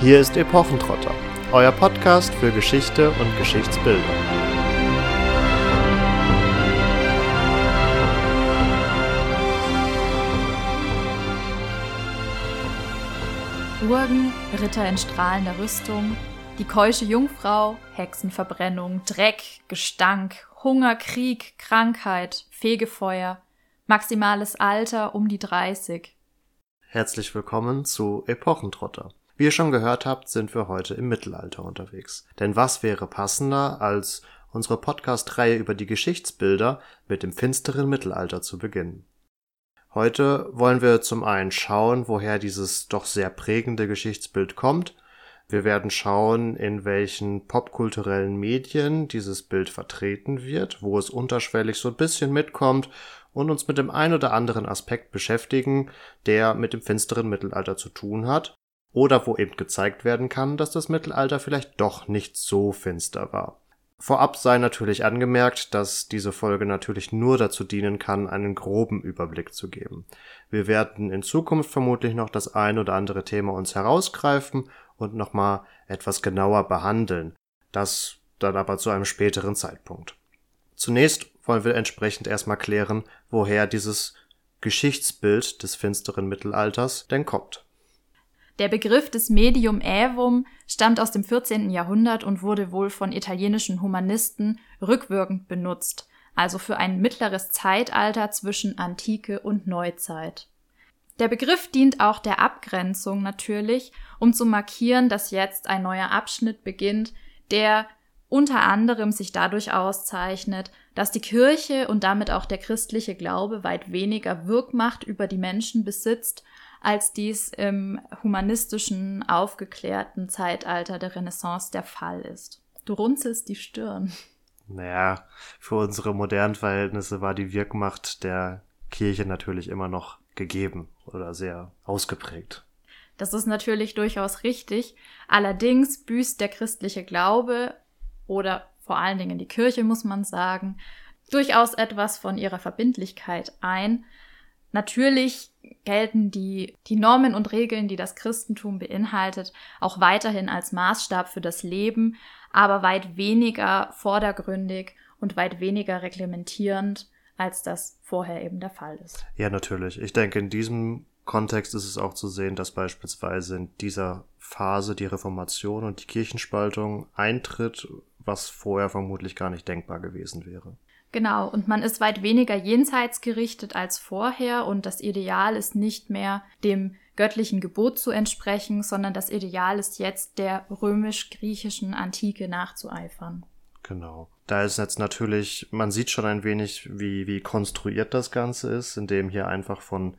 Hier ist Epochentrotter, euer Podcast für Geschichte und Geschichtsbildung. Burgen, Ritter in strahlender Rüstung, die keusche Jungfrau, Hexenverbrennung, Dreck, Gestank, Hunger, Krieg, Krankheit, Fegefeuer, maximales Alter um die 30. Herzlich willkommen zu Epochentrotter. Wie ihr schon gehört habt, sind wir heute im Mittelalter unterwegs. Denn was wäre passender, als unsere Podcast-Reihe über die Geschichtsbilder mit dem finsteren Mittelalter zu beginnen? Heute wollen wir zum einen schauen, woher dieses doch sehr prägende Geschichtsbild kommt wir werden schauen, in welchen popkulturellen Medien dieses Bild vertreten wird, wo es unterschwellig so ein bisschen mitkommt und uns mit dem ein oder anderen Aspekt beschäftigen, der mit dem finsteren Mittelalter zu tun hat oder wo eben gezeigt werden kann, dass das Mittelalter vielleicht doch nicht so finster war. Vorab sei natürlich angemerkt, dass diese Folge natürlich nur dazu dienen kann, einen groben Überblick zu geben. Wir werden in Zukunft vermutlich noch das ein oder andere Thema uns herausgreifen und nochmal etwas genauer behandeln. Das dann aber zu einem späteren Zeitpunkt. Zunächst wollen wir entsprechend erstmal klären, woher dieses Geschichtsbild des finsteren Mittelalters denn kommt. Der Begriff des Medium Aevum stammt aus dem 14. Jahrhundert und wurde wohl von italienischen Humanisten rückwirkend benutzt, also für ein mittleres Zeitalter zwischen Antike und Neuzeit. Der Begriff dient auch der Abgrenzung natürlich, um zu markieren, dass jetzt ein neuer Abschnitt beginnt, der unter anderem sich dadurch auszeichnet, dass die Kirche und damit auch der christliche Glaube weit weniger Wirkmacht über die Menschen besitzt, als dies im humanistischen, aufgeklärten Zeitalter der Renaissance der Fall ist. Du runzelst die Stirn. Naja, für unsere modernen Verhältnisse war die Wirkmacht der Kirche natürlich immer noch gegeben oder sehr ausgeprägt. Das ist natürlich durchaus richtig. Allerdings büßt der christliche Glaube oder vor allen Dingen die Kirche, muss man sagen, durchaus etwas von ihrer Verbindlichkeit ein. Natürlich gelten die, die Normen und Regeln, die das Christentum beinhaltet, auch weiterhin als Maßstab für das Leben, aber weit weniger vordergründig und weit weniger reglementierend als das vorher eben der Fall ist. Ja, natürlich. Ich denke, in diesem Kontext ist es auch zu sehen, dass beispielsweise in dieser Phase die Reformation und die Kirchenspaltung eintritt, was vorher vermutlich gar nicht denkbar gewesen wäre. Genau, und man ist weit weniger jenseits gerichtet als vorher und das Ideal ist nicht mehr dem göttlichen Gebot zu entsprechen, sondern das Ideal ist jetzt der römisch-griechischen Antike nachzueifern. Genau. Da ist jetzt natürlich, man sieht schon ein wenig, wie, wie konstruiert das Ganze ist, indem hier einfach von,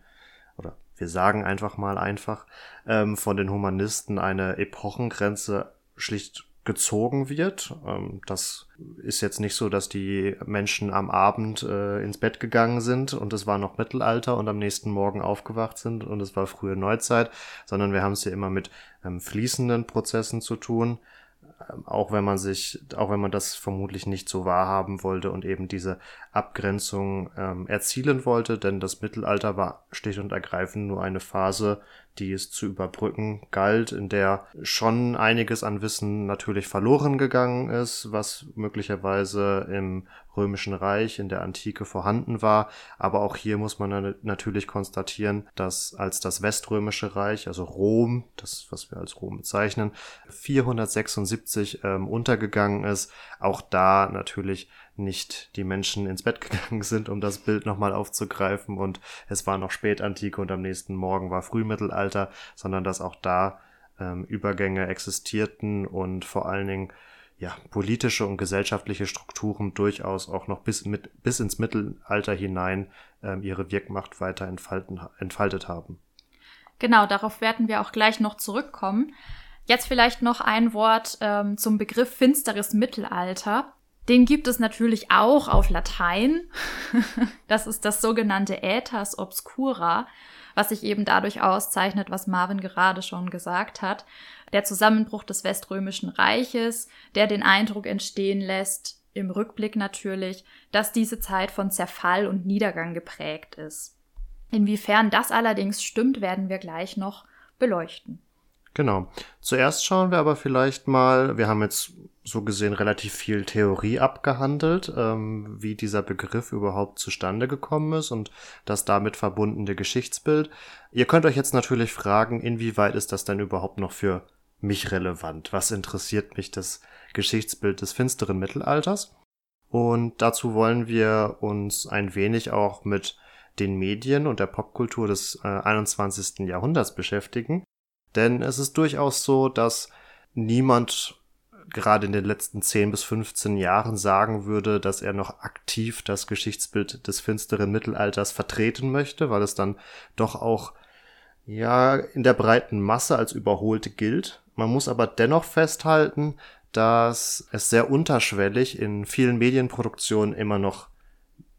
oder wir sagen einfach mal einfach, ähm, von den Humanisten eine Epochengrenze schlicht gezogen wird. Ähm, das ist jetzt nicht so, dass die Menschen am Abend äh, ins Bett gegangen sind und es war noch Mittelalter und am nächsten Morgen aufgewacht sind und es war frühe Neuzeit, sondern wir haben es hier immer mit ähm, fließenden Prozessen zu tun. Ähm, auch wenn man sich, auch wenn man das vermutlich nicht so wahrhaben wollte und eben diese Abgrenzung erzielen wollte, denn das Mittelalter war stich und ergreifend nur eine Phase die es zu überbrücken galt, in der schon einiges an Wissen natürlich verloren gegangen ist, was möglicherweise im Römischen Reich in der Antike vorhanden war. Aber auch hier muss man natürlich konstatieren, dass als das Weströmische Reich, also Rom, das was wir als Rom bezeichnen, 476 ähm, untergegangen ist, auch da natürlich nicht die Menschen ins Bett gegangen sind, um das Bild nochmal aufzugreifen und es war noch Spätantike und am nächsten Morgen war Frühmittelalter, sondern dass auch da ähm, Übergänge existierten und vor allen Dingen ja, politische und gesellschaftliche Strukturen durchaus auch noch bis, mit, bis ins Mittelalter hinein ähm, ihre Wirkmacht weiter entfalten, entfaltet haben. Genau, darauf werden wir auch gleich noch zurückkommen. Jetzt vielleicht noch ein Wort ähm, zum Begriff finsteres Mittelalter. Den gibt es natürlich auch auf Latein. das ist das sogenannte Aetas obscura, was sich eben dadurch auszeichnet, was Marvin gerade schon gesagt hat. Der Zusammenbruch des Weströmischen Reiches, der den Eindruck entstehen lässt, im Rückblick natürlich, dass diese Zeit von Zerfall und Niedergang geprägt ist. Inwiefern das allerdings stimmt, werden wir gleich noch beleuchten. Genau. Zuerst schauen wir aber vielleicht mal, wir haben jetzt so gesehen relativ viel Theorie abgehandelt, ähm, wie dieser Begriff überhaupt zustande gekommen ist und das damit verbundene Geschichtsbild. Ihr könnt euch jetzt natürlich fragen, inwieweit ist das denn überhaupt noch für mich relevant? Was interessiert mich das Geschichtsbild des finsteren Mittelalters? Und dazu wollen wir uns ein wenig auch mit den Medien und der Popkultur des äh, 21. Jahrhunderts beschäftigen denn es ist durchaus so, dass niemand gerade in den letzten 10 bis 15 Jahren sagen würde, dass er noch aktiv das Geschichtsbild des finsteren Mittelalters vertreten möchte, weil es dann doch auch ja in der breiten Masse als überholt gilt. Man muss aber dennoch festhalten, dass es sehr unterschwellig in vielen Medienproduktionen immer noch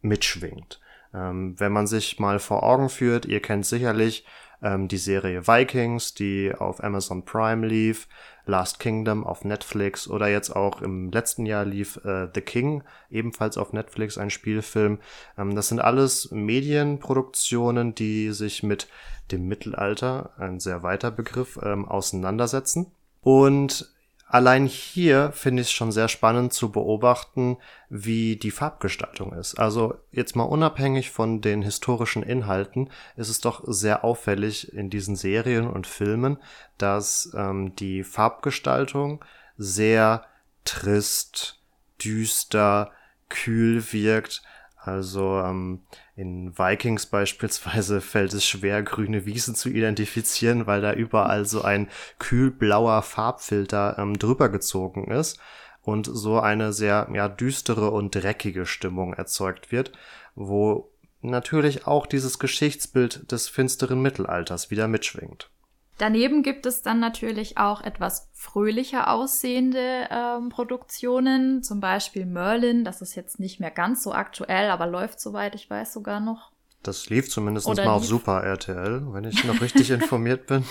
mitschwingt. Ähm, wenn man sich mal vor Augen führt, ihr kennt sicherlich ähm, die Serie Vikings, die auf Amazon Prime lief, Last Kingdom auf Netflix oder jetzt auch im letzten Jahr lief äh, The King, ebenfalls auf Netflix ein Spielfilm. Ähm, das sind alles Medienproduktionen, die sich mit dem Mittelalter, ein sehr weiter Begriff, ähm, auseinandersetzen. Und allein hier finde ich es schon sehr spannend zu beobachten, wie die Farbgestaltung ist. Also jetzt mal unabhängig von den historischen Inhalten ist es doch sehr auffällig in diesen Serien und Filmen, dass ähm, die Farbgestaltung sehr trist, düster, kühl wirkt also ähm, in Vikings beispielsweise fällt es schwer, grüne Wiesen zu identifizieren, weil da überall so ein kühlblauer Farbfilter ähm, drüber gezogen ist und so eine sehr ja, düstere und dreckige Stimmung erzeugt wird, wo natürlich auch dieses Geschichtsbild des finsteren Mittelalters wieder mitschwingt. Daneben gibt es dann natürlich auch etwas fröhlicher aussehende ähm, Produktionen, zum Beispiel Merlin. Das ist jetzt nicht mehr ganz so aktuell, aber läuft, soweit ich weiß, sogar noch. Das lief zumindest Oder mal lief. auf Super RTL, wenn ich noch richtig informiert bin.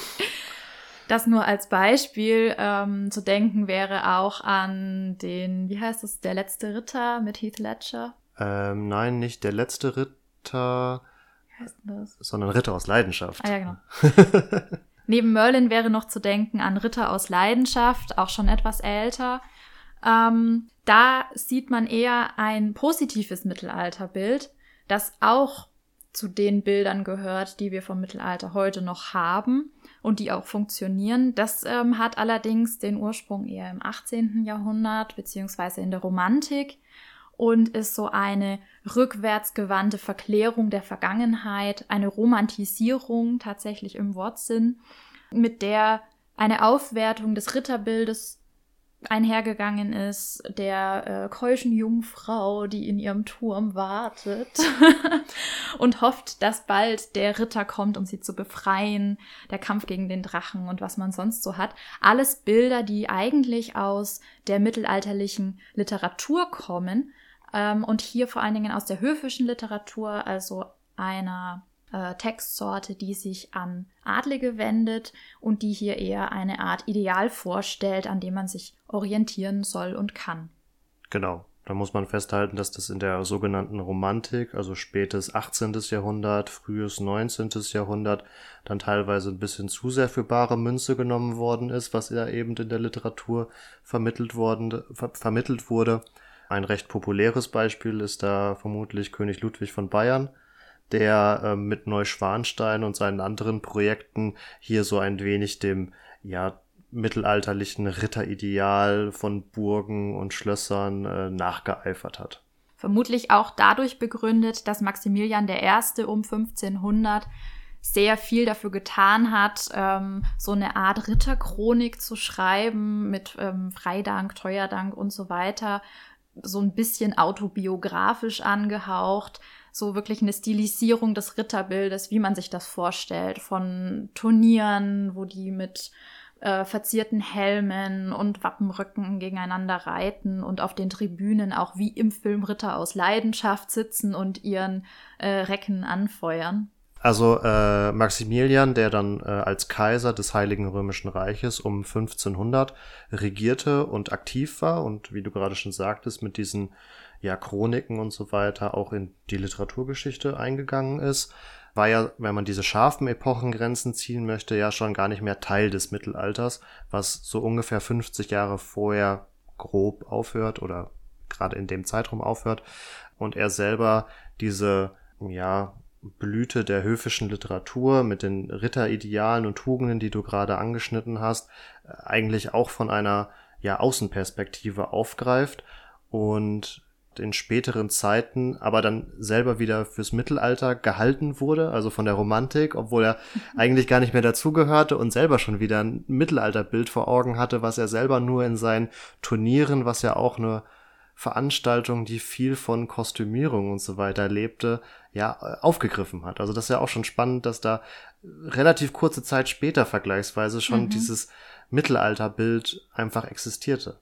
Das nur als Beispiel ähm, zu denken wäre auch an den, wie heißt es, der letzte Ritter mit Heath Ledger. Ähm, nein, nicht der letzte Ritter, wie heißt denn das? sondern Ritter aus Leidenschaft. Ah ja, genau. Neben Merlin wäre noch zu denken an Ritter aus Leidenschaft, auch schon etwas älter. Ähm, da sieht man eher ein positives Mittelalterbild, das auch zu den Bildern gehört, die wir vom Mittelalter heute noch haben und die auch funktionieren. Das ähm, hat allerdings den Ursprung eher im 18. Jahrhundert beziehungsweise in der Romantik und ist so eine rückwärtsgewandte Verklärung der Vergangenheit, eine Romantisierung tatsächlich im Wortsinn, mit der eine Aufwertung des Ritterbildes einhergegangen ist, der äh, keuschen Jungfrau, die in ihrem Turm wartet und hofft, dass bald der Ritter kommt, um sie zu befreien, der Kampf gegen den Drachen und was man sonst so hat. Alles Bilder, die eigentlich aus der mittelalterlichen Literatur kommen, ähm, und hier vor allen Dingen aus der höfischen Literatur, also einer äh, Textsorte, die sich an Adlige wendet und die hier eher eine Art Ideal vorstellt, an dem man sich orientieren soll und kann. Genau. Da muss man festhalten, dass das in der sogenannten Romantik, also spätes 18. Jahrhundert, frühes 19. Jahrhundert, dann teilweise ein bisschen zu sehr für bare Münze genommen worden ist, was ja eben in der Literatur vermittelt worden, ver vermittelt wurde. Ein recht populäres Beispiel ist da vermutlich König Ludwig von Bayern, der äh, mit Neuschwanstein und seinen anderen Projekten hier so ein wenig dem ja mittelalterlichen Ritterideal von Burgen und Schlössern äh, nachgeeifert hat. Vermutlich auch dadurch begründet, dass Maximilian I. um 1500 sehr viel dafür getan hat, ähm, so eine Art Ritterchronik zu schreiben mit ähm, Freidank, Teuerdank und so weiter, so ein bisschen autobiografisch angehaucht, so wirklich eine Stilisierung des Ritterbildes, wie man sich das vorstellt, von Turnieren, wo die mit äh, verzierten Helmen und Wappenrücken gegeneinander reiten und auf den Tribünen auch wie im Film Ritter aus Leidenschaft sitzen und ihren äh, Recken anfeuern. Also äh, Maximilian, der dann äh, als Kaiser des Heiligen Römischen Reiches um 1500 regierte und aktiv war und wie du gerade schon sagtest, mit diesen ja Chroniken und so weiter auch in die Literaturgeschichte eingegangen ist, war ja, wenn man diese scharfen Epochengrenzen ziehen möchte, ja schon gar nicht mehr Teil des Mittelalters, was so ungefähr 50 Jahre vorher grob aufhört oder gerade in dem Zeitraum aufhört. Und er selber diese ja Blüte der höfischen Literatur mit den Ritteridealen und Tugenden, die du gerade angeschnitten hast, eigentlich auch von einer ja Außenperspektive aufgreift und in späteren Zeiten aber dann selber wieder fürs Mittelalter gehalten wurde, also von der Romantik, obwohl er eigentlich gar nicht mehr dazugehörte und selber schon wieder ein Mittelalterbild vor Augen hatte, was er selber nur in seinen Turnieren, was ja auch eine Veranstaltung, die viel von Kostümierung und so weiter lebte, ja, aufgegriffen hat. Also das ist ja auch schon spannend, dass da relativ kurze Zeit später vergleichsweise schon mhm. dieses Mittelalterbild einfach existierte.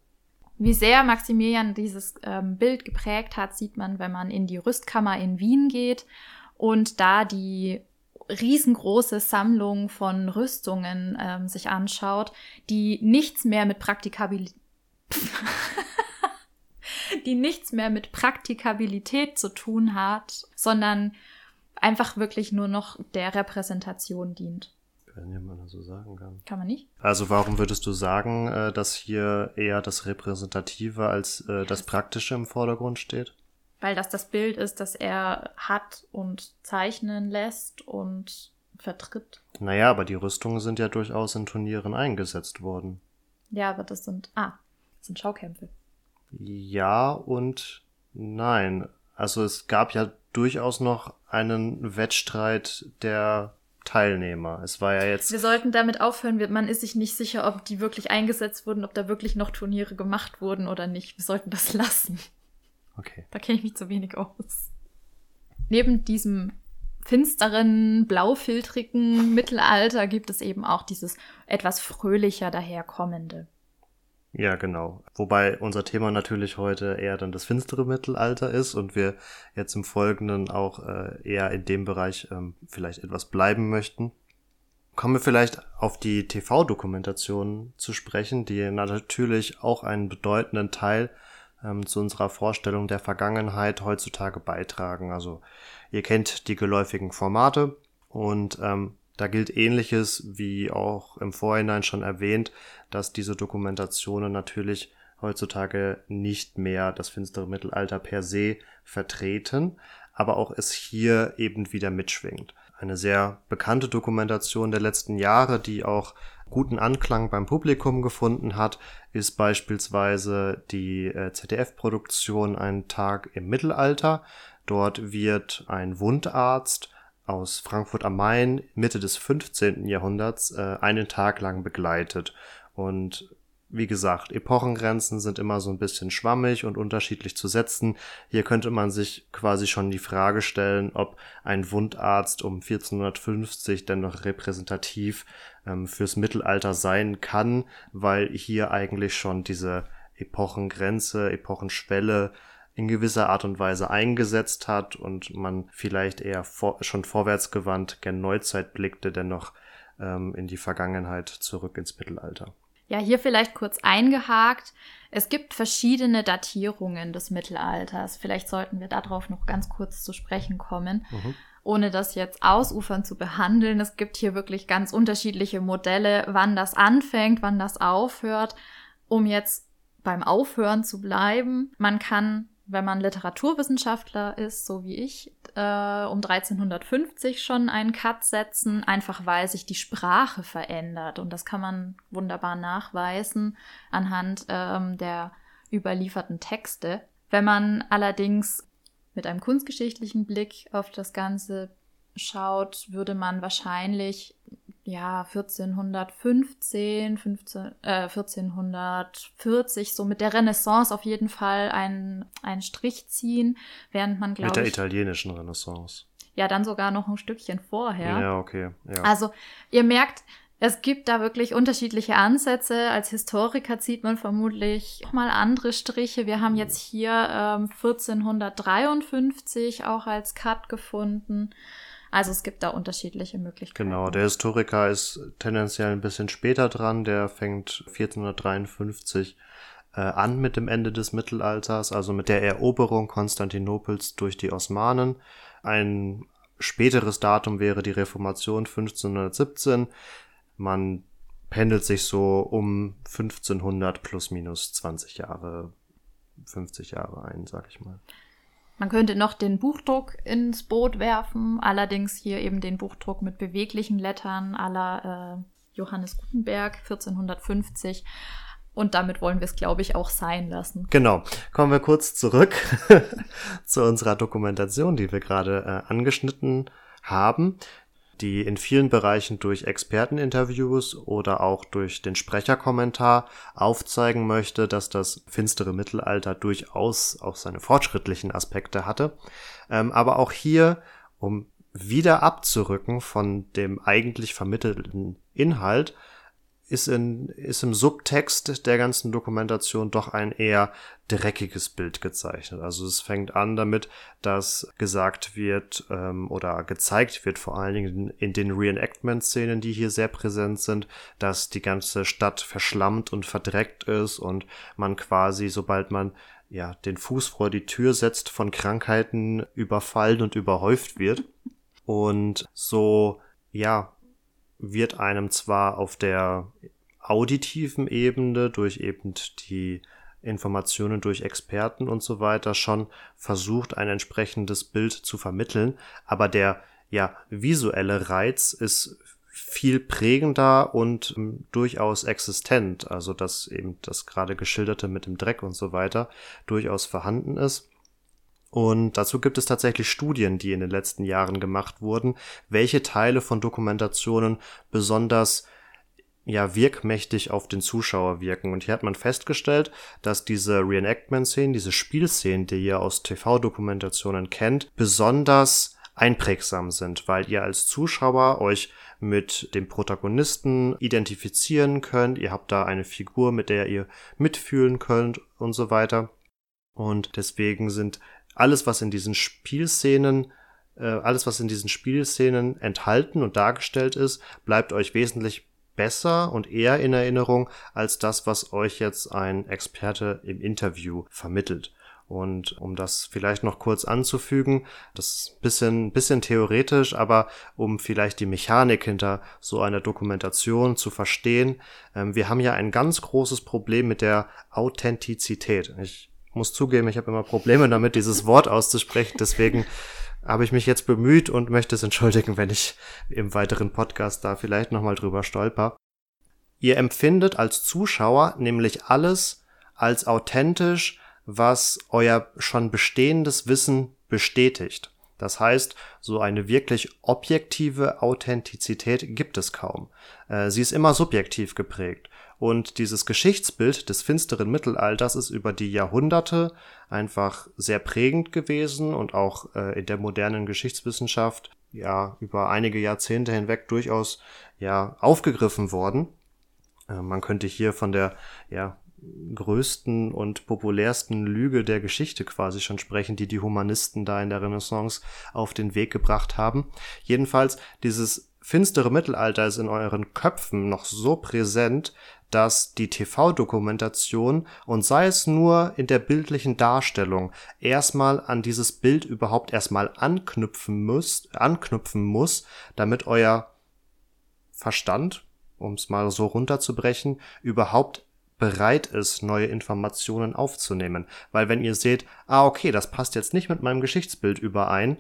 Wie sehr Maximilian dieses ähm, Bild geprägt hat, sieht man, wenn man in die Rüstkammer in Wien geht und da die riesengroße Sammlung von Rüstungen ähm, sich anschaut, die nichts mehr mit Praktikabilität die nichts mehr mit Praktikabilität zu tun hat, sondern einfach wirklich nur noch der Repräsentation dient. Wenn man das so sagen kann. Kann man nicht? Also warum würdest du sagen, äh, dass hier eher das Repräsentative als äh, das Praktische im Vordergrund steht? Weil das das Bild ist, das er hat und zeichnen lässt und vertritt. Naja, aber die Rüstungen sind ja durchaus in Turnieren eingesetzt worden. Ja, aber das sind, ah, das sind Schaukämpfe. Ja und nein. Also es gab ja durchaus noch einen Wettstreit der Teilnehmer. Es war ja jetzt. Wir sollten damit aufhören. Man ist sich nicht sicher, ob die wirklich eingesetzt wurden, ob da wirklich noch Turniere gemacht wurden oder nicht. Wir sollten das lassen. Okay. Da kenne ich mich zu wenig aus. Neben diesem finsteren, blaufiltrigen Mittelalter gibt es eben auch dieses etwas fröhlicher daherkommende. Ja, genau. Wobei unser Thema natürlich heute eher dann das finstere Mittelalter ist und wir jetzt im Folgenden auch äh, eher in dem Bereich ähm, vielleicht etwas bleiben möchten. Kommen wir vielleicht auf die TV-Dokumentation zu sprechen, die natürlich auch einen bedeutenden Teil ähm, zu unserer Vorstellung der Vergangenheit heutzutage beitragen. Also ihr kennt die geläufigen Formate und ähm, da gilt ähnliches wie auch im Vorhinein schon erwähnt, dass diese Dokumentationen natürlich heutzutage nicht mehr das finstere Mittelalter per se vertreten, aber auch es hier eben wieder mitschwingt. Eine sehr bekannte Dokumentation der letzten Jahre, die auch guten Anklang beim Publikum gefunden hat, ist beispielsweise die äh, ZDF-Produktion Ein Tag im Mittelalter. Dort wird ein Wundarzt aus Frankfurt am Main Mitte des 15. Jahrhunderts äh, einen Tag lang begleitet. Und wie gesagt, Epochengrenzen sind immer so ein bisschen schwammig und unterschiedlich zu setzen. Hier könnte man sich quasi schon die Frage stellen, ob ein Wundarzt um 1450 denn noch repräsentativ ähm, fürs Mittelalter sein kann, weil hier eigentlich schon diese Epochengrenze, Epochenschwelle in gewisser Art und Weise eingesetzt hat und man vielleicht eher vor, schon vorwärtsgewandt gen Neuzeit blickte, dennoch ähm, in die Vergangenheit zurück ins Mittelalter. Ja, hier vielleicht kurz eingehakt. Es gibt verschiedene Datierungen des Mittelalters. Vielleicht sollten wir darauf noch ganz kurz zu sprechen kommen, mhm. ohne das jetzt ausufern zu behandeln. Es gibt hier wirklich ganz unterschiedliche Modelle, wann das anfängt, wann das aufhört. Um jetzt beim Aufhören zu bleiben, man kann wenn man Literaturwissenschaftler ist, so wie ich, äh, um 1350 schon einen Cut setzen, einfach weil sich die Sprache verändert. Und das kann man wunderbar nachweisen anhand ähm, der überlieferten Texte. Wenn man allerdings mit einem kunstgeschichtlichen Blick auf das Ganze schaut, würde man wahrscheinlich ja 1415, 15, äh, 1440 so mit der Renaissance auf jeden Fall einen, einen Strich ziehen, während man glaube mit der italienischen Renaissance. Ja, dann sogar noch ein Stückchen vorher. Ja, okay. Ja. Also ihr merkt, es gibt da wirklich unterschiedliche Ansätze. Als Historiker zieht man vermutlich mal andere Striche. Wir haben jetzt hier ähm, 1453 auch als Cut gefunden. Also es gibt da unterschiedliche Möglichkeiten. Genau, der Historiker ist tendenziell ein bisschen später dran. Der fängt 1453 äh, an mit dem Ende des Mittelalters, also mit der Eroberung Konstantinopels durch die Osmanen. Ein späteres Datum wäre die Reformation 1517. Man pendelt sich so um 1500 plus minus 20 Jahre, 50 Jahre ein, sag ich mal. Man könnte noch den Buchdruck ins Boot werfen, allerdings hier eben den Buchdruck mit beweglichen Lettern aller äh, Johannes Gutenberg 1450. Und damit wollen wir es, glaube ich, auch sein lassen. Genau. Kommen wir kurz zurück zu unserer Dokumentation, die wir gerade äh, angeschnitten haben die in vielen Bereichen durch Experteninterviews oder auch durch den Sprecherkommentar aufzeigen möchte, dass das finstere Mittelalter durchaus auch seine fortschrittlichen Aspekte hatte. Ähm, aber auch hier, um wieder abzurücken von dem eigentlich vermittelten Inhalt, ist, in, ist im Subtext der ganzen Dokumentation doch ein eher dreckiges Bild gezeichnet. Also es fängt an damit, dass gesagt wird ähm, oder gezeigt wird, vor allen Dingen in den Reenactment-Szenen, die hier sehr präsent sind, dass die ganze Stadt verschlammt und verdreckt ist und man quasi, sobald man ja den Fuß vor die Tür setzt, von Krankheiten überfallen und überhäuft wird. Und so, ja, wird einem zwar auf der auditiven Ebene durch eben die Informationen durch Experten und so weiter schon versucht, ein entsprechendes Bild zu vermitteln, aber der ja visuelle Reiz ist viel prägender und ähm, durchaus existent, also dass eben das gerade geschilderte mit dem Dreck und so weiter durchaus vorhanden ist. Und dazu gibt es tatsächlich Studien, die in den letzten Jahren gemacht wurden, welche Teile von Dokumentationen besonders ja wirkmächtig auf den Zuschauer wirken. Und hier hat man festgestellt, dass diese Reenactment-Szenen, diese Spielszenen, die ihr aus TV-Dokumentationen kennt, besonders einprägsam sind, weil ihr als Zuschauer euch mit dem Protagonisten identifizieren könnt. Ihr habt da eine Figur, mit der ihr mitfühlen könnt und so weiter. Und deswegen sind alles, was in diesen Spielszenen äh, alles, was in diesen Spielszenen enthalten und dargestellt ist, bleibt euch wesentlich besser und eher in Erinnerung als das, was euch jetzt ein Experte im Interview vermittelt. Und um das vielleicht noch kurz anzufügen, das ist ein bisschen, bisschen theoretisch, aber um vielleicht die Mechanik hinter so einer Dokumentation zu verstehen, ähm, wir haben ja ein ganz großes Problem mit der Authentizität. Ich muss zugeben, ich habe immer Probleme damit, dieses Wort auszusprechen. Deswegen habe ich mich jetzt bemüht und möchte es entschuldigen, wenn ich im weiteren Podcast da vielleicht nochmal drüber stolper. Ihr empfindet als Zuschauer nämlich alles als authentisch, was euer schon bestehendes Wissen bestätigt. Das heißt, so eine wirklich objektive Authentizität gibt es kaum. Äh, sie ist immer subjektiv geprägt. Und dieses Geschichtsbild des finsteren Mittelalters ist über die Jahrhunderte einfach sehr prägend gewesen und auch äh, in der modernen Geschichtswissenschaft ja über einige Jahrzehnte hinweg durchaus ja aufgegriffen worden. Äh, man könnte hier von der ja größten und populärsten Lüge der Geschichte quasi schon sprechen, die die Humanisten da in der Renaissance auf den Weg gebracht haben. Jedenfalls dieses finstere Mittelalter ist in euren Köpfen noch so präsent, dass die TV-Dokumentation und sei es nur in der bildlichen Darstellung erstmal an dieses Bild überhaupt erstmal anknüpfen müsst, anknüpfen muss, damit euer Verstand, um es mal so runterzubrechen, überhaupt bereit ist, neue Informationen aufzunehmen. Weil wenn ihr seht, ah, okay, das passt jetzt nicht mit meinem Geschichtsbild überein,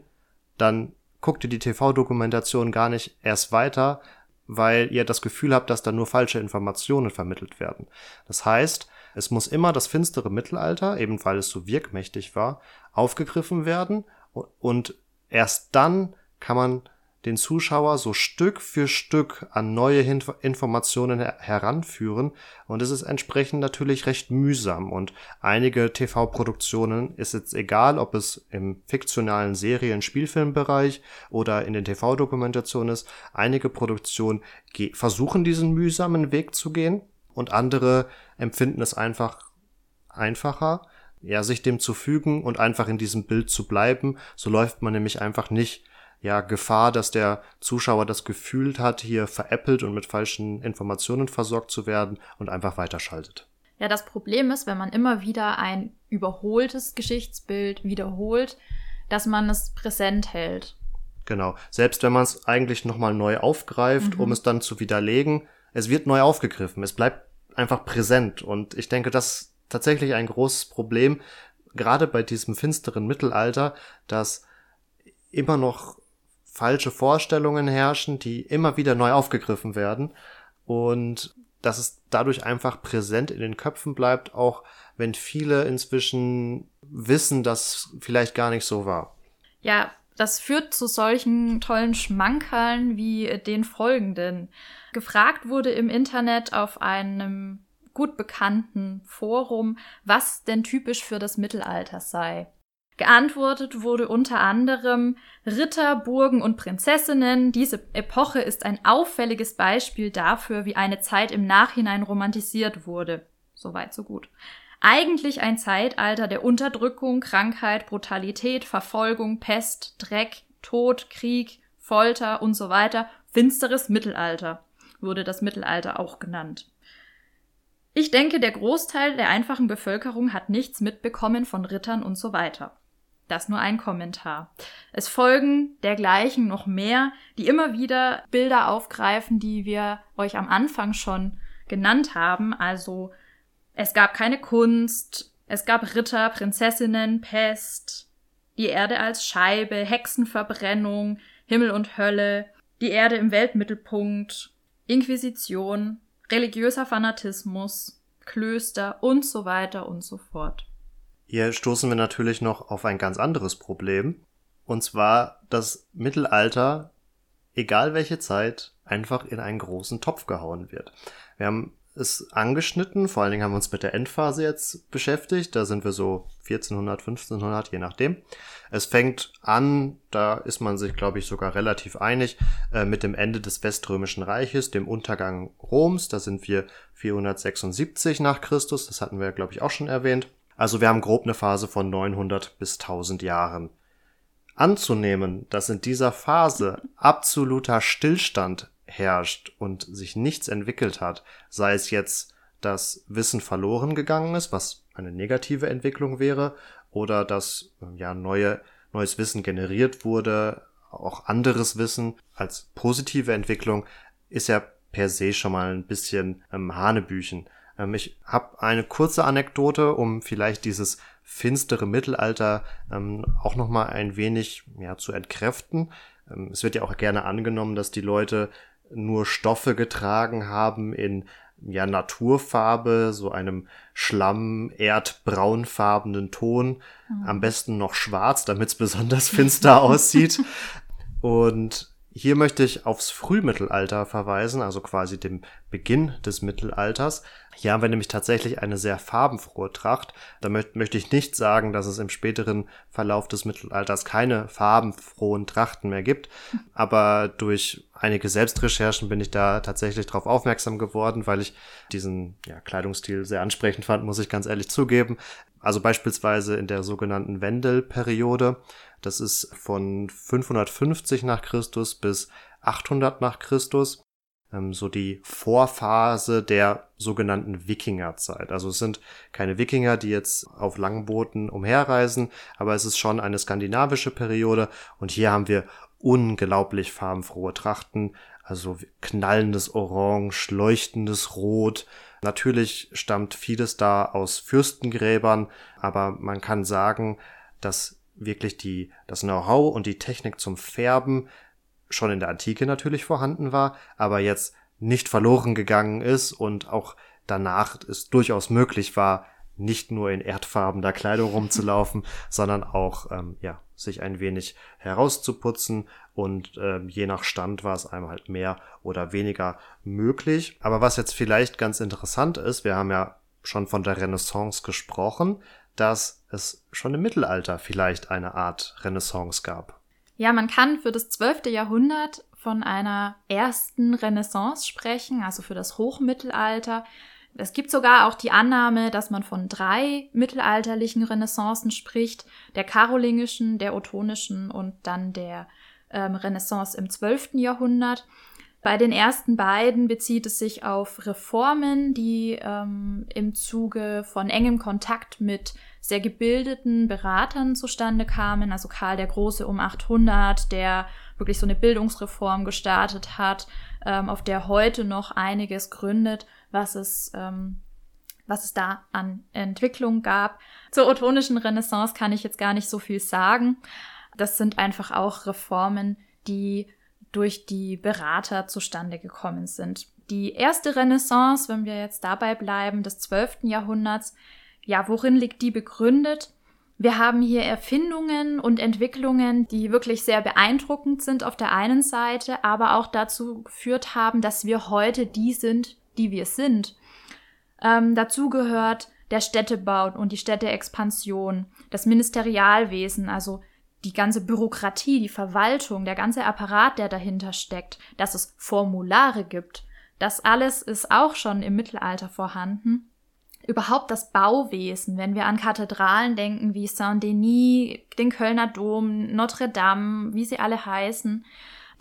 dann guckt ihr die TV-Dokumentation gar nicht erst weiter, weil ihr das Gefühl habt, dass da nur falsche Informationen vermittelt werden. Das heißt, es muss immer das finstere Mittelalter, eben weil es so wirkmächtig war, aufgegriffen werden und erst dann kann man den Zuschauer so Stück für Stück an neue Informationen her heranführen. Und es ist entsprechend natürlich recht mühsam. Und einige TV-Produktionen ist jetzt egal, ob es im fiktionalen Serien-, Spielfilmbereich oder in den TV-Dokumentationen ist, einige Produktionen versuchen diesen mühsamen Weg zu gehen und andere empfinden es einfach einfacher ja, sich dem zu fügen und einfach in diesem Bild zu bleiben. So läuft man nämlich einfach nicht ja, Gefahr, dass der Zuschauer das Gefühl hat, hier veräppelt und mit falschen Informationen versorgt zu werden und einfach weiterschaltet. Ja, das Problem ist, wenn man immer wieder ein überholtes Geschichtsbild wiederholt, dass man es präsent hält. Genau. Selbst wenn man es eigentlich nochmal neu aufgreift, mhm. um es dann zu widerlegen, es wird neu aufgegriffen. Es bleibt einfach präsent. Und ich denke, das ist tatsächlich ein großes Problem, gerade bei diesem finsteren Mittelalter, dass immer noch falsche Vorstellungen herrschen, die immer wieder neu aufgegriffen werden und dass es dadurch einfach präsent in den Köpfen bleibt, auch wenn viele inzwischen wissen, dass vielleicht gar nicht so war. Ja, das führt zu solchen tollen Schmankerln wie den folgenden. Gefragt wurde im Internet auf einem gut bekannten Forum, was denn typisch für das Mittelalter sei. Geantwortet wurde unter anderem Ritter, Burgen und Prinzessinnen. Diese Epoche ist ein auffälliges Beispiel dafür, wie eine Zeit im Nachhinein romantisiert wurde. Soweit, so gut. Eigentlich ein Zeitalter der Unterdrückung, Krankheit, Brutalität, Verfolgung, Pest, Dreck, Tod, Krieg, Folter und so weiter. Finsteres Mittelalter wurde das Mittelalter auch genannt. Ich denke, der Großteil der einfachen Bevölkerung hat nichts mitbekommen von Rittern und so weiter. Das nur ein Kommentar. Es folgen dergleichen noch mehr, die immer wieder Bilder aufgreifen, die wir euch am Anfang schon genannt haben. Also es gab keine Kunst, es gab Ritter, Prinzessinnen, Pest, die Erde als Scheibe, Hexenverbrennung, Himmel und Hölle, die Erde im Weltmittelpunkt, Inquisition, religiöser Fanatismus, Klöster und so weiter und so fort. Hier stoßen wir natürlich noch auf ein ganz anderes Problem. Und zwar das Mittelalter, egal welche Zeit, einfach in einen großen Topf gehauen wird. Wir haben ist angeschnitten. Vor allen Dingen haben wir uns mit der Endphase jetzt beschäftigt. Da sind wir so 1400, 1500, je nachdem. Es fängt an, da ist man sich, glaube ich, sogar relativ einig, äh, mit dem Ende des Weströmischen Reiches, dem Untergang Roms. Da sind wir 476 nach Christus. Das hatten wir, glaube ich, auch schon erwähnt. Also wir haben grob eine Phase von 900 bis 1000 Jahren. Anzunehmen, dass in dieser Phase absoluter Stillstand herrscht und sich nichts entwickelt hat, sei es jetzt, dass Wissen verloren gegangen ist, was eine negative Entwicklung wäre, oder dass ja neue, neues Wissen generiert wurde, auch anderes Wissen als positive Entwicklung, ist ja per se schon mal ein bisschen ähm, Hanebüchen. Ähm, ich habe eine kurze Anekdote, um vielleicht dieses finstere Mittelalter ähm, auch noch mal ein wenig ja, zu entkräften. Ähm, es wird ja auch gerne angenommen, dass die Leute nur Stoffe getragen haben in ja Naturfarbe, so einem Schlamm, erdbraunfarbenen Ton, mhm. am besten noch schwarz, damit es besonders finster aussieht. Und hier möchte ich aufs Frühmittelalter verweisen, also quasi dem Beginn des Mittelalters. Hier haben wir nämlich tatsächlich eine sehr farbenfrohe Tracht. Da möcht, möchte ich nicht sagen, dass es im späteren Verlauf des Mittelalters keine farbenfrohen Trachten mehr gibt. Aber durch einige Selbstrecherchen bin ich da tatsächlich darauf aufmerksam geworden, weil ich diesen ja, Kleidungsstil sehr ansprechend fand, muss ich ganz ehrlich zugeben. Also beispielsweise in der sogenannten Wendelperiode das ist von 550 nach Christus bis 800 nach Christus. Ähm, so die Vorphase der sogenannten Wikingerzeit. Also es sind keine Wikinger, die jetzt auf Langbooten umherreisen, aber es ist schon eine skandinavische Periode und hier haben wir unglaublich farbenfrohe Trachten, also knallendes Orange, leuchtendes Rot. Natürlich stammt vieles da aus Fürstengräbern, aber man kann sagen, dass wirklich die, das Know-how und die Technik zum Färben schon in der Antike natürlich vorhanden war, aber jetzt nicht verloren gegangen ist und auch danach es durchaus möglich war, nicht nur in erdfarbener Kleidung rumzulaufen, sondern auch ähm, ja sich ein wenig herauszuputzen und ähm, je nach Stand war es einem halt mehr oder weniger möglich. Aber was jetzt vielleicht ganz interessant ist, wir haben ja schon von der Renaissance gesprochen, dass es schon im Mittelalter vielleicht eine Art Renaissance gab. Ja, man kann für das 12. Jahrhundert von einer ersten Renaissance sprechen, also für das Hochmittelalter. Es gibt sogar auch die Annahme, dass man von drei mittelalterlichen Renaissancen spricht, der karolingischen, der ottonischen und dann der ähm, Renaissance im 12. Jahrhundert. Bei den ersten beiden bezieht es sich auf Reformen, die ähm, im Zuge von engem Kontakt mit sehr gebildeten Beratern zustande kamen. Also Karl der Große um 800, der wirklich so eine Bildungsreform gestartet hat, ähm, auf der heute noch einiges gründet, was es, ähm, was es da an Entwicklung gab. Zur ottonischen Renaissance kann ich jetzt gar nicht so viel sagen. Das sind einfach auch Reformen, die durch die Berater zustande gekommen sind. Die erste Renaissance, wenn wir jetzt dabei bleiben, des 12. Jahrhunderts, ja, worin liegt die begründet? Wir haben hier Erfindungen und Entwicklungen, die wirklich sehr beeindruckend sind auf der einen Seite, aber auch dazu geführt haben, dass wir heute die sind, die wir sind. Ähm, dazu gehört der Städtebau und die Städteexpansion, das Ministerialwesen, also die ganze Bürokratie, die Verwaltung, der ganze Apparat, der dahinter steckt, dass es Formulare gibt, das alles ist auch schon im Mittelalter vorhanden. Überhaupt das Bauwesen, wenn wir an Kathedralen denken wie Saint-Denis, den Kölner Dom, Notre Dame, wie sie alle heißen,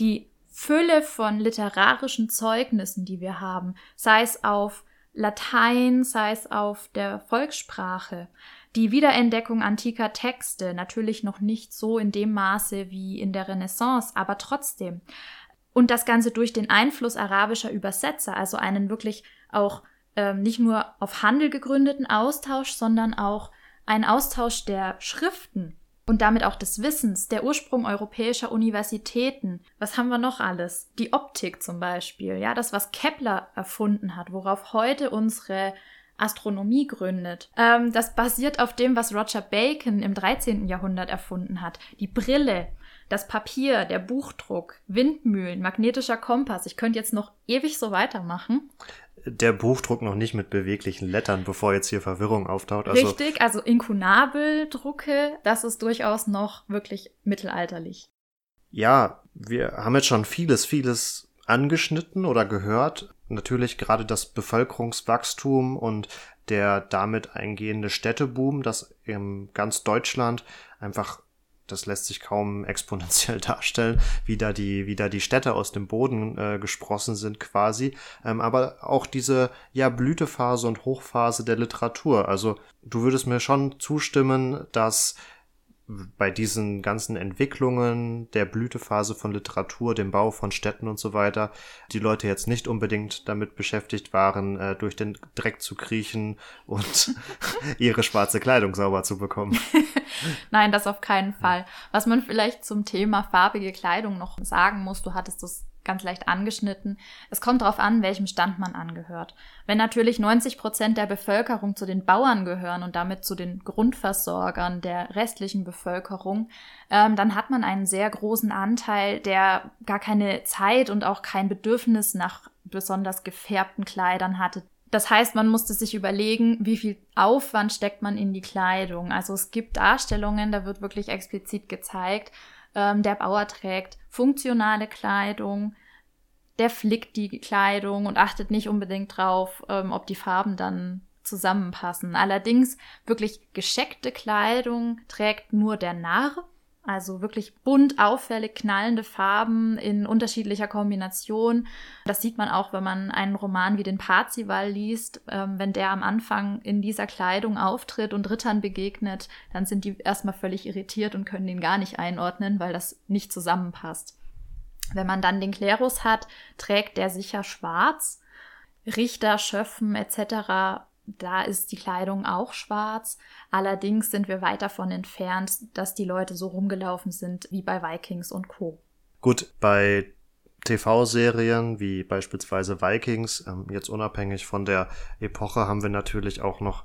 die Fülle von literarischen Zeugnissen, die wir haben, sei es auf Latein, sei es auf der Volkssprache, die Wiederentdeckung antiker Texte, natürlich noch nicht so in dem Maße wie in der Renaissance, aber trotzdem. Und das Ganze durch den Einfluss arabischer Übersetzer, also einen wirklich auch ähm, nicht nur auf Handel gegründeten Austausch, sondern auch ein Austausch der Schriften und damit auch des Wissens, der Ursprung europäischer Universitäten. Was haben wir noch alles? Die Optik zum Beispiel, ja, das, was Kepler erfunden hat, worauf heute unsere Astronomie gründet. Ähm, das basiert auf dem, was Roger Bacon im 13. Jahrhundert erfunden hat. Die Brille, das Papier, der Buchdruck, Windmühlen, magnetischer Kompass. Ich könnte jetzt noch ewig so weitermachen. Der Buchdruck noch nicht mit beweglichen Lettern, bevor jetzt hier Verwirrung auftaucht. Also Richtig, also Inkunabeldrucke, das ist durchaus noch wirklich mittelalterlich. Ja, wir haben jetzt schon vieles, vieles angeschnitten oder gehört natürlich gerade das Bevölkerungswachstum und der damit eingehende Städteboom, das in ganz Deutschland einfach das lässt sich kaum exponentiell darstellen, wie da die, wie da die Städte aus dem Boden äh, gesprossen sind quasi. Ähm, aber auch diese ja Blütephase und Hochphase der Literatur. Also du würdest mir schon zustimmen, dass bei diesen ganzen Entwicklungen der Blütephase von Literatur, dem Bau von Städten und so weiter, die Leute jetzt nicht unbedingt damit beschäftigt waren, äh, durch den Dreck zu kriechen und ihre schwarze Kleidung sauber zu bekommen. Nein, das auf keinen Fall. Was man vielleicht zum Thema farbige Kleidung noch sagen muss, du hattest das ganz leicht angeschnitten. Es kommt darauf an, welchem Stand man angehört. Wenn natürlich 90 Prozent der Bevölkerung zu den Bauern gehören und damit zu den Grundversorgern der restlichen Bevölkerung, ähm, dann hat man einen sehr großen Anteil, der gar keine Zeit und auch kein Bedürfnis nach besonders gefärbten Kleidern hatte. Das heißt, man musste sich überlegen, wie viel Aufwand steckt man in die Kleidung. Also es gibt Darstellungen, da wird wirklich explizit gezeigt, ähm, der Bauer trägt funktionale Kleidung, der flickt die Kleidung und achtet nicht unbedingt drauf, ähm, ob die Farben dann zusammenpassen. Allerdings wirklich gescheckte Kleidung trägt nur der Narr also wirklich bunt, auffällig knallende Farben in unterschiedlicher Kombination. Das sieht man auch, wenn man einen Roman wie den Parzival liest. Ähm, wenn der am Anfang in dieser Kleidung auftritt und Rittern begegnet, dann sind die erstmal völlig irritiert und können ihn gar nicht einordnen, weil das nicht zusammenpasst. Wenn man dann den Klerus hat, trägt der sicher schwarz. Richter, Schöffen etc da ist die Kleidung auch schwarz. Allerdings sind wir weit davon entfernt, dass die Leute so rumgelaufen sind wie bei Vikings und Co. Gut, bei TV-Serien wie beispielsweise Vikings, ähm, jetzt unabhängig von der Epoche, haben wir natürlich auch noch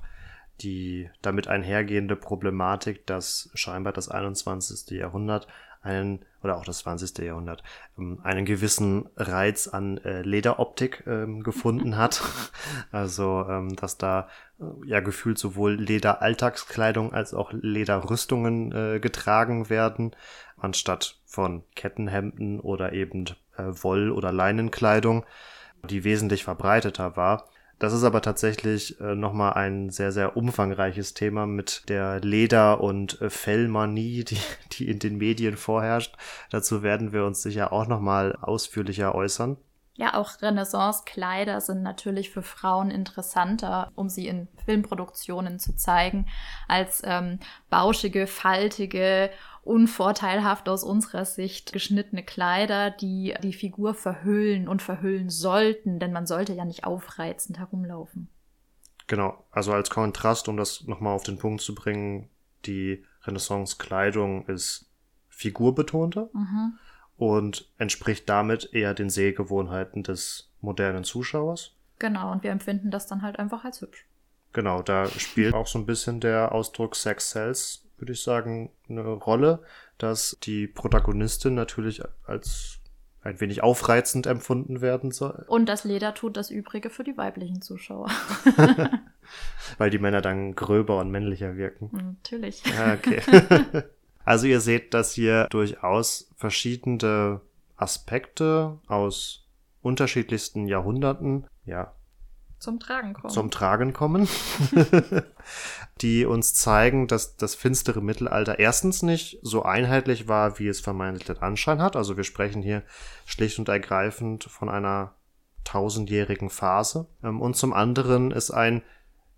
die damit einhergehende Problematik, dass scheinbar das 21. Jahrhundert einen, oder auch das 20. Jahrhundert, ähm, einen gewissen Reiz an äh, Lederoptik ähm, gefunden hat. also, ähm, dass da äh, ja gefühlt sowohl Lederalltagskleidung als auch Lederrüstungen äh, getragen werden, anstatt von Kettenhemden oder eben Woll- oder Leinenkleidung, die wesentlich verbreiteter war. Das ist aber tatsächlich äh, nochmal ein sehr, sehr umfangreiches Thema mit der Leder- und äh, Fellmanie, die, die in den Medien vorherrscht. Dazu werden wir uns sicher auch nochmal ausführlicher äußern. Ja, auch Renaissance-Kleider sind natürlich für Frauen interessanter, um sie in Filmproduktionen zu zeigen, als ähm, bauschige, faltige unvorteilhaft aus unserer Sicht geschnittene Kleider, die die Figur verhüllen und verhüllen sollten, denn man sollte ja nicht aufreizend herumlaufen. Genau, also als Kontrast, um das nochmal auf den Punkt zu bringen, die Renaissance-Kleidung ist figurbetonter mhm. und entspricht damit eher den Sehgewohnheiten des modernen Zuschauers. Genau, und wir empfinden das dann halt einfach als hübsch. Genau, da spielt auch so ein bisschen der Ausdruck Sex Cells, würde ich sagen, eine Rolle, dass die Protagonistin natürlich als ein wenig aufreizend empfunden werden soll. Und das Leder tut das Übrige für die weiblichen Zuschauer. Weil die Männer dann gröber und männlicher wirken. Natürlich. Ah, okay. also ihr seht, dass hier durchaus verschiedene Aspekte aus unterschiedlichsten Jahrhunderten, ja, zum Tragen kommen. Zum Tragen kommen, die uns zeigen, dass das finstere Mittelalter erstens nicht so einheitlich war, wie es vermeintlich den Anschein hat. Also wir sprechen hier schlicht und ergreifend von einer tausendjährigen Phase. Ähm, und zum anderen ist ein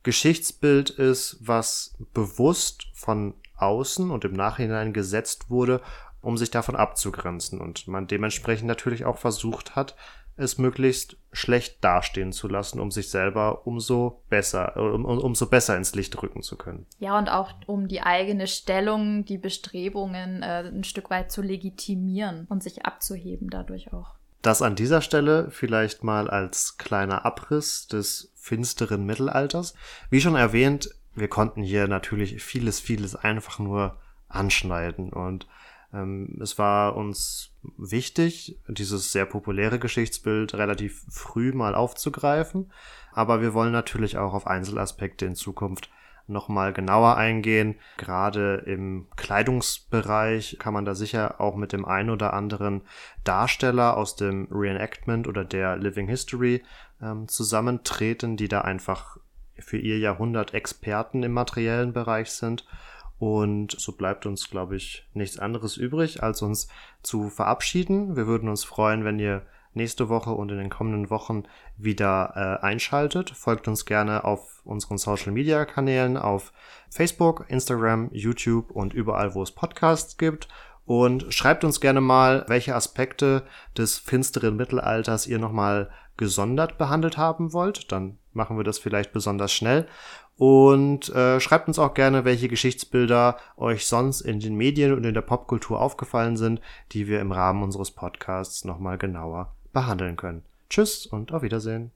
Geschichtsbild ist, was bewusst von außen und im Nachhinein gesetzt wurde, um sich davon abzugrenzen und man dementsprechend natürlich auch versucht hat, es möglichst schlecht dastehen zu lassen, um sich selber umso besser, um, umso besser ins Licht rücken zu können. Ja, und auch um die eigene Stellung, die Bestrebungen äh, ein Stück weit zu legitimieren und sich abzuheben dadurch auch. Das an dieser Stelle vielleicht mal als kleiner Abriss des finsteren Mittelalters. Wie schon erwähnt, wir konnten hier natürlich vieles, vieles einfach nur anschneiden und es war uns wichtig, dieses sehr populäre Geschichtsbild relativ früh mal aufzugreifen, aber wir wollen natürlich auch auf Einzelaspekte in Zukunft nochmal genauer eingehen. Gerade im Kleidungsbereich kann man da sicher auch mit dem einen oder anderen Darsteller aus dem Reenactment oder der Living History ähm, zusammentreten, die da einfach für ihr Jahrhundert Experten im materiellen Bereich sind und so bleibt uns, glaube ich, nichts anderes übrig, als uns zu verabschieden. Wir würden uns freuen, wenn ihr nächste Woche und in den kommenden Wochen wieder äh, einschaltet. Folgt uns gerne auf unseren Social Media Kanälen auf Facebook, Instagram, YouTube und überall, wo es Podcasts gibt. Und schreibt uns gerne mal, welche Aspekte des finsteren Mittelalters ihr nochmal gesondert behandelt haben wollt. Dann machen wir das vielleicht besonders schnell. Und äh, schreibt uns auch gerne, welche Geschichtsbilder euch sonst in den Medien und in der Popkultur aufgefallen sind, die wir im Rahmen unseres Podcasts nochmal genauer behandeln können. Tschüss und auf Wiedersehen.